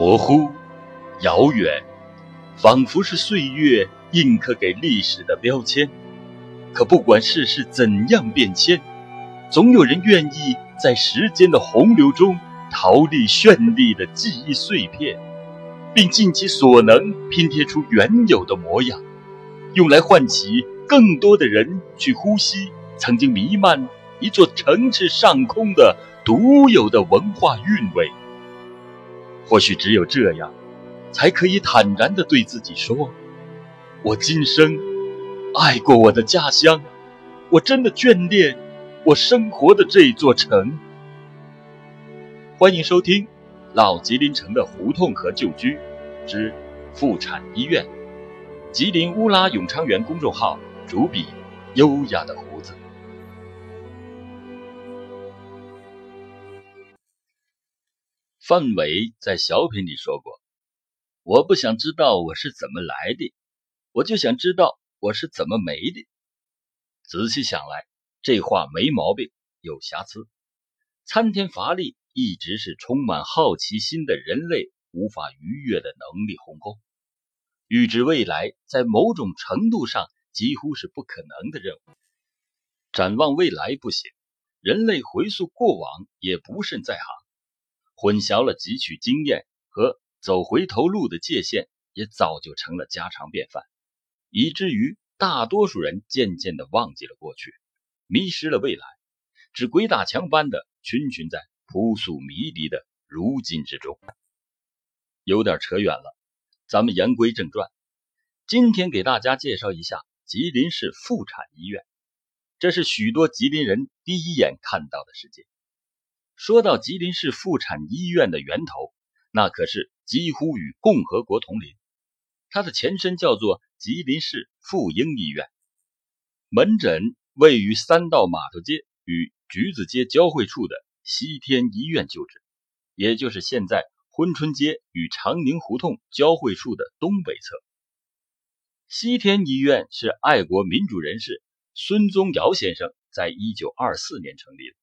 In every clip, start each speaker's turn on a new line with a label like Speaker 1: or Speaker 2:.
Speaker 1: 模糊、遥远，仿佛是岁月印刻给历史的标签。可不管世事怎样变迁，总有人愿意在时间的洪流中逃离绚丽的记忆碎片，并尽其所能拼贴出原有的模样，用来唤起更多的人去呼吸曾经弥漫一座城市上空的独有的文化韵味。或许只有这样，才可以坦然地对自己说：“我今生爱过我的家乡，我真的眷恋我生活的这座城。”欢迎收听《老吉林城的胡同和旧居之妇产医院》，吉林乌拉永昌园公众号主笔优雅的范伟在小品里说过：“我不想知道我是怎么来的，我就想知道我是怎么没的。”仔细想来，这话没毛病，有瑕疵。参天乏力一直是充满好奇心的人类无法逾越的能力鸿沟。预知未来，在某种程度上几乎是不可能的任务。展望未来不行，人类回溯过往也不甚在行。混淆了汲取经验和走回头路的界限，也早就成了家常便饭，以至于大多数人渐渐地忘记了过去，迷失了未来，只鬼打墙般的群群在扑朔迷离的如今之中。有点扯远了，咱们言归正传，今天给大家介绍一下吉林市妇产医院，这是许多吉林人第一眼看到的世界。说到吉林市妇产医院的源头，那可是几乎与共和国同龄。它的前身叫做吉林市妇婴医院，门诊位于三道码头街与橘子街交汇处的西天医院旧址，也就是现在珲春街与长宁胡同交汇处的东北侧。西天医院是爱国民主人士孙宗尧先生在一九二四年成立的。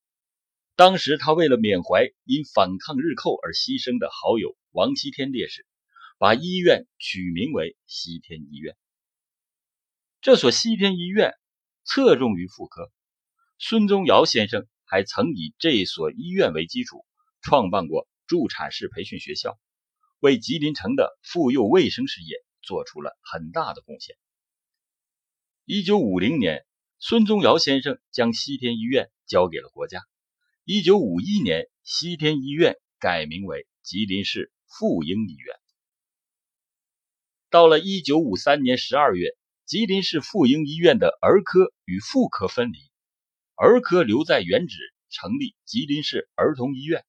Speaker 1: 当时，他为了缅怀因反抗日寇而牺牲的好友王西天烈士，把医院取名为西天医院。这所西天医院侧重于妇科。孙宗尧先生还曾以这所医院为基础，创办过助产士培训学校，为吉林城的妇幼卫生事业做出了很大的贡献。一九五零年，孙宗尧先生将西天医院交给了国家。一九五一年，西天医院改名为吉林市妇婴医院。到了一九五三年十二月，吉林市妇婴医院的儿科与妇科分离，儿科留在原址，成立吉林市儿童医院；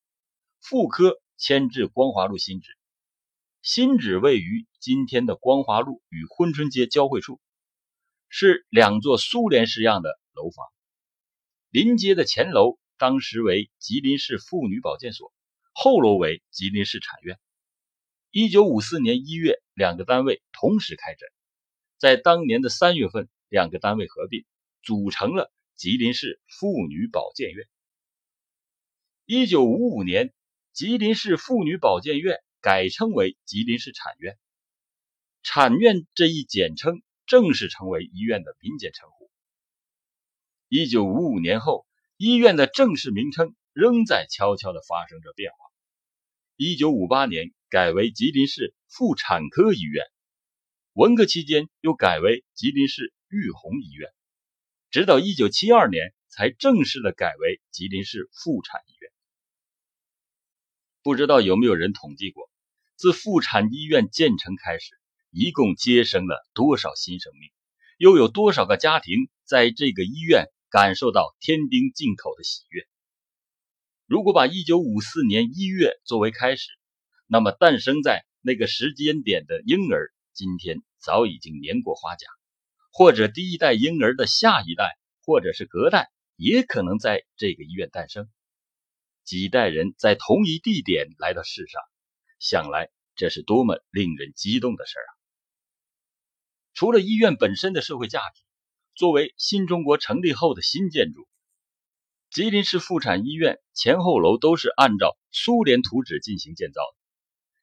Speaker 1: 妇科迁至光华路新址，新址位于今天的光华路与珲春街交汇处，是两座苏联式样的楼房，临街的前楼。当时为吉林市妇女保健所，后楼为吉林市产院。一九五四年一月，两个单位同时开诊，在当年的三月份，两个单位合并，组成了吉林市妇女保健院。一九五五年，吉林市妇女保健院改称为吉林市产院，产院这一简称正式成为医院的民间称呼。一九五五年后。医院的正式名称仍在悄悄地发生着变化。一九五八年改为吉林市妇产科医院，文革期间又改为吉林市育红医院，直到一九七二年才正式的改为吉林市妇产医院。不知道有没有人统计过，自妇产医院建成开始，一共接生了多少新生命，又有多少个家庭在这个医院？感受到天丁进口的喜悦。如果把一九五四年一月作为开始，那么诞生在那个时间点的婴儿，今天早已经年过花甲，或者第一代婴儿的下一代，或者是隔代，也可能在这个医院诞生。几代人在同一地点来到世上，想来这是多么令人激动的事啊！除了医院本身的社会价值。作为新中国成立后的新建筑，吉林市妇产医院前后楼都是按照苏联图纸进行建造的。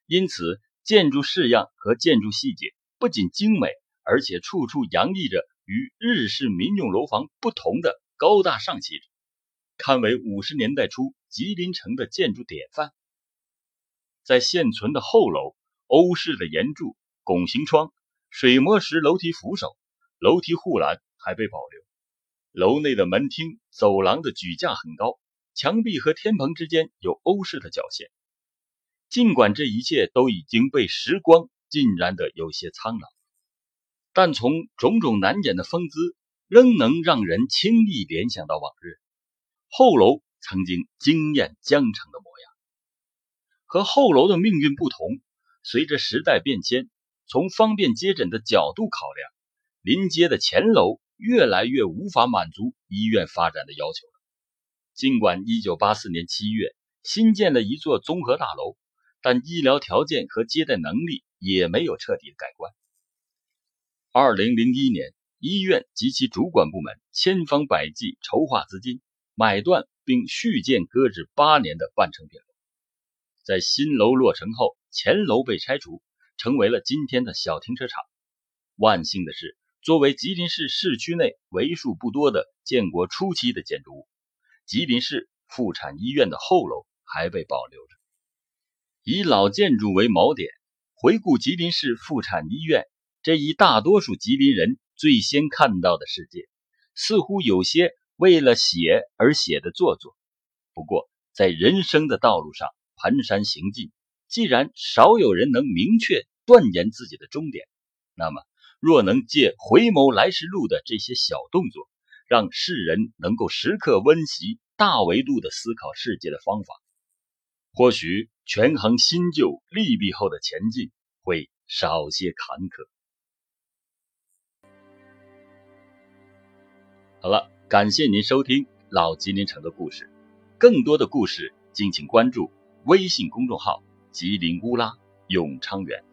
Speaker 1: 因此建筑式样和建筑细节不仅精美，而且处处洋溢着与日式民用楼房不同的高大上气质，堪为五十年代初吉林城的建筑典范。在现存的后楼，欧式的檐柱、拱形窗、水磨石楼梯扶手、楼梯护栏还被保留。楼内的门厅、走廊的举架很高，墙壁和天棚之间有欧式的角线。尽管这一切都已经被时光浸染得有些苍老，但从种种难掩的风姿，仍能让人轻易联想到往日后楼曾经惊艳江城的模样。和后楼的命运不同，随着时代变迁，从方便接诊的角度考量，临街的前楼越来越无法满足医院发展的要求了。尽管1984年7月新建了一座综合大楼，但医疗条件和接待能力也没有彻底改观。2001年，医院及其主管部门千方百计筹划资金，买断并续建搁置八年的半成品楼。在新楼落成后，前楼被拆除，成为了今天的小停车场。万幸的是，作为吉林市市区内为数不多的建国初期的建筑物，吉林市妇产医院的后楼还被保留着。以老建筑为锚点，回顾吉林市妇产医院这一大多数吉林人最先看到的世界，似乎有些为了写而写的做作。不过，在人生的道路上，蹒跚行进，既然少有人能明确断言自己的终点，那么若能借回眸来时路的这些小动作，让世人能够时刻温习大维度的思考世界的方法，或许权衡新旧利弊后的前进会少些坎坷。好了，感谢您收听老吉林城的故事，更多的故事敬请关注。微信公众号：吉林乌拉永昌园。